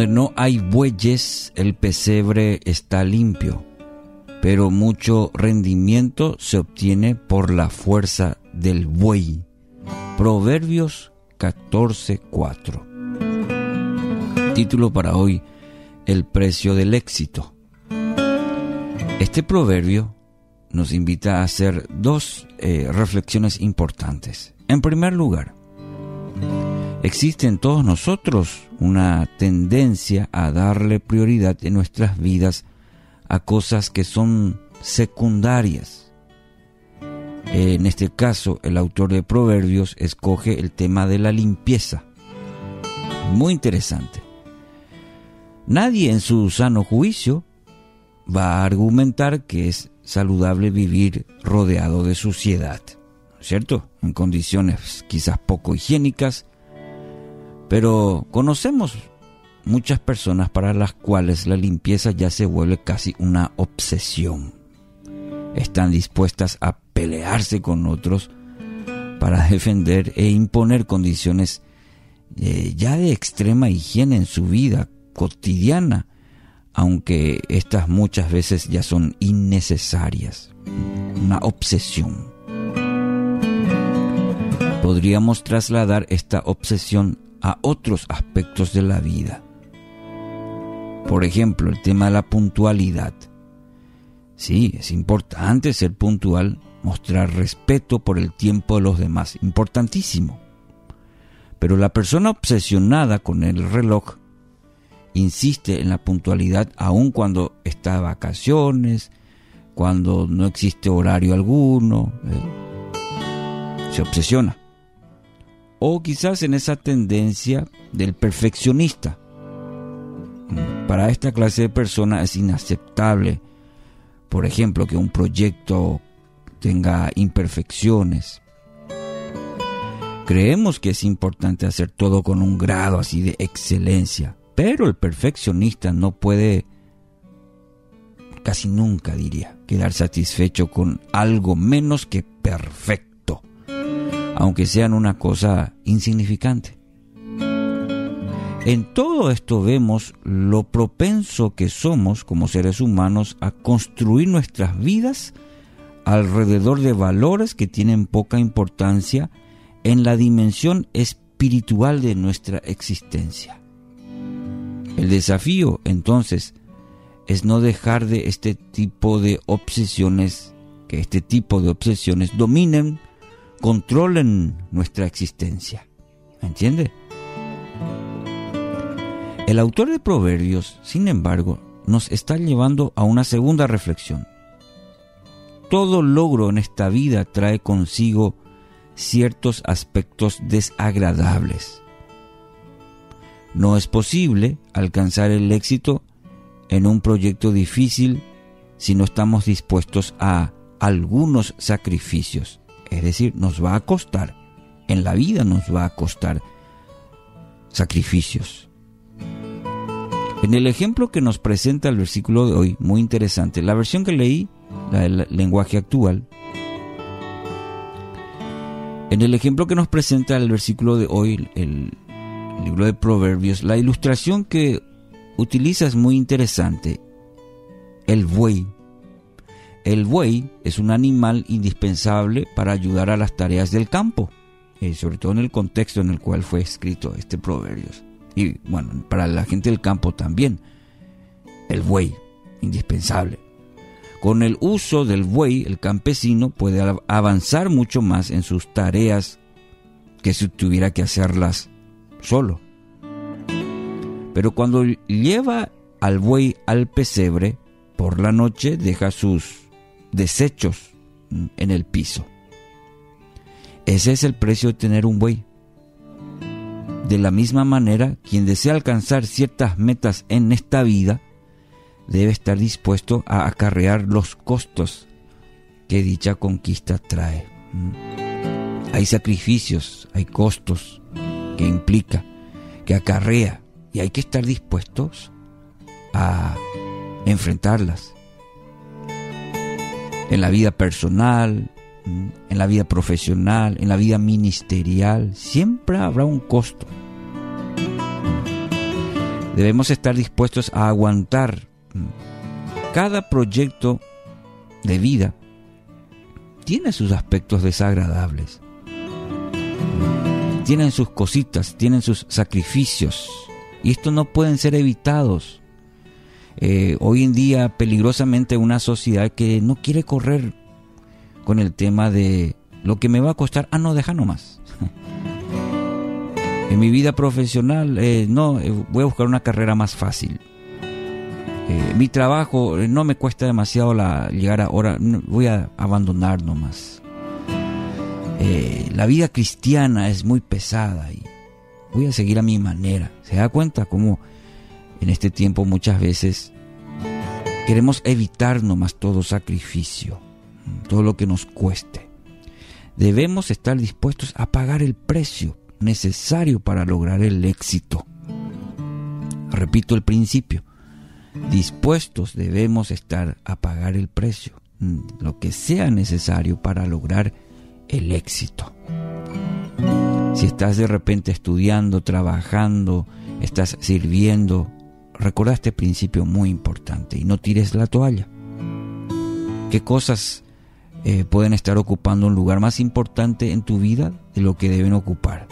Donde no hay bueyes, el pesebre está limpio, pero mucho rendimiento se obtiene por la fuerza del buey. Proverbios 14:4. Título para hoy, El precio del éxito. Este proverbio nos invita a hacer dos eh, reflexiones importantes. En primer lugar, existe en todos nosotros una tendencia a darle prioridad en nuestras vidas a cosas que son secundarias. En este caso, el autor de Proverbios escoge el tema de la limpieza. Muy interesante. Nadie en su sano juicio va a argumentar que es saludable vivir rodeado de suciedad, ¿cierto? En condiciones quizás poco higiénicas, pero conocemos muchas personas para las cuales la limpieza ya se vuelve casi una obsesión. Están dispuestas a pelearse con otros para defender e imponer condiciones eh, ya de extrema higiene en su vida cotidiana aunque estas muchas veces ya son innecesarias, una obsesión. Podríamos trasladar esta obsesión a otros aspectos de la vida. Por ejemplo, el tema de la puntualidad. Sí, es importante ser puntual, mostrar respeto por el tiempo de los demás, importantísimo. Pero la persona obsesionada con el reloj insiste en la puntualidad aun cuando está de vacaciones, cuando no existe horario alguno. ¿eh? Se obsesiona. O quizás en esa tendencia del perfeccionista. Para esta clase de persona es inaceptable, por ejemplo, que un proyecto tenga imperfecciones. Creemos que es importante hacer todo con un grado así de excelencia. Pero el perfeccionista no puede, casi nunca diría, quedar satisfecho con algo menos que perfecto, aunque sean una cosa insignificante. En todo esto vemos lo propenso que somos como seres humanos a construir nuestras vidas alrededor de valores que tienen poca importancia en la dimensión espiritual de nuestra existencia. El desafío, entonces, es no dejar de este tipo de obsesiones, que este tipo de obsesiones dominen, controlen nuestra existencia. ¿Me entiende? El autor de Proverbios, sin embargo, nos está llevando a una segunda reflexión. Todo logro en esta vida trae consigo ciertos aspectos desagradables. No es posible alcanzar el éxito en un proyecto difícil si no estamos dispuestos a algunos sacrificios. Es decir, nos va a costar, en la vida nos va a costar sacrificios. En el ejemplo que nos presenta el versículo de hoy, muy interesante, la versión que leí, la del lenguaje actual, en el ejemplo que nos presenta el versículo de hoy, el, libro de Proverbios, la ilustración que utiliza es muy interesante. El buey. El buey es un animal indispensable para ayudar a las tareas del campo, eh, sobre todo en el contexto en el cual fue escrito este Proverbios. Y bueno, para la gente del campo también. El buey, indispensable. Con el uso del buey, el campesino puede avanzar mucho más en sus tareas que si tuviera que hacerlas solo. Pero cuando lleva al buey al pesebre, por la noche deja sus desechos en el piso. Ese es el precio de tener un buey. De la misma manera, quien desea alcanzar ciertas metas en esta vida, debe estar dispuesto a acarrear los costos que dicha conquista trae. Hay sacrificios, hay costos, que implica, que acarrea, y hay que estar dispuestos a enfrentarlas. En la vida personal, en la vida profesional, en la vida ministerial, siempre habrá un costo. Debemos estar dispuestos a aguantar cada proyecto de vida tiene sus aspectos desagradables. Tienen sus cositas, tienen sus sacrificios. Y estos no pueden ser evitados. Eh, hoy en día peligrosamente una sociedad que no quiere correr con el tema de lo que me va a costar. Ah, no, deja nomás. en mi vida profesional, eh, no, eh, voy a buscar una carrera más fácil. Mi trabajo no me cuesta demasiado la, llegar ahora, voy a abandonar nomás. la vida cristiana es muy pesada y voy a seguir a mi manera. ¿Se da cuenta cómo en este tiempo muchas veces queremos evitar nomás todo sacrificio, todo lo que nos cueste? Debemos estar dispuestos a pagar el precio necesario para lograr el éxito. Repito el principio, dispuestos debemos estar a pagar el precio, lo que sea necesario para lograr el éxito. Si estás de repente estudiando, trabajando, estás sirviendo, recuerda este principio muy importante y no tires la toalla. ¿Qué cosas eh, pueden estar ocupando un lugar más importante en tu vida de lo que deben ocupar?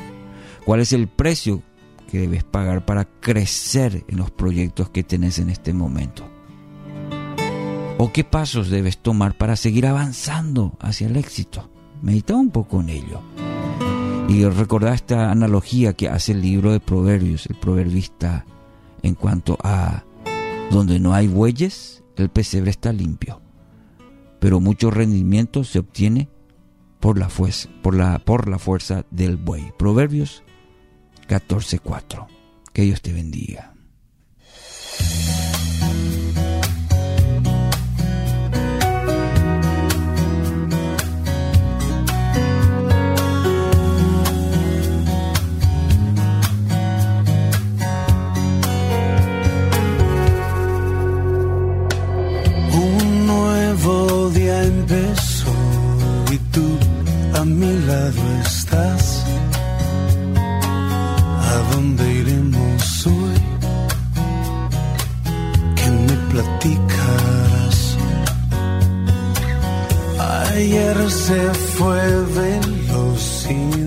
¿Cuál es el precio que debes pagar para crecer en los proyectos que tenés en este momento? ¿O qué pasos debes tomar para seguir avanzando hacia el éxito? Medita un poco en ello. Y recordá esta analogía que hace el libro de Proverbios, el proverbista, en cuanto a donde no hay bueyes, el pesebre está limpio. Pero mucho rendimiento se obtiene por la, fuerza, por la, fuerza del buey. Proverbios 14.4. Que Dios te bendiga. Empezó y tú a mi lado estás dónde iremos hoy? ¿Qué me platicarás? Ayer se fue hay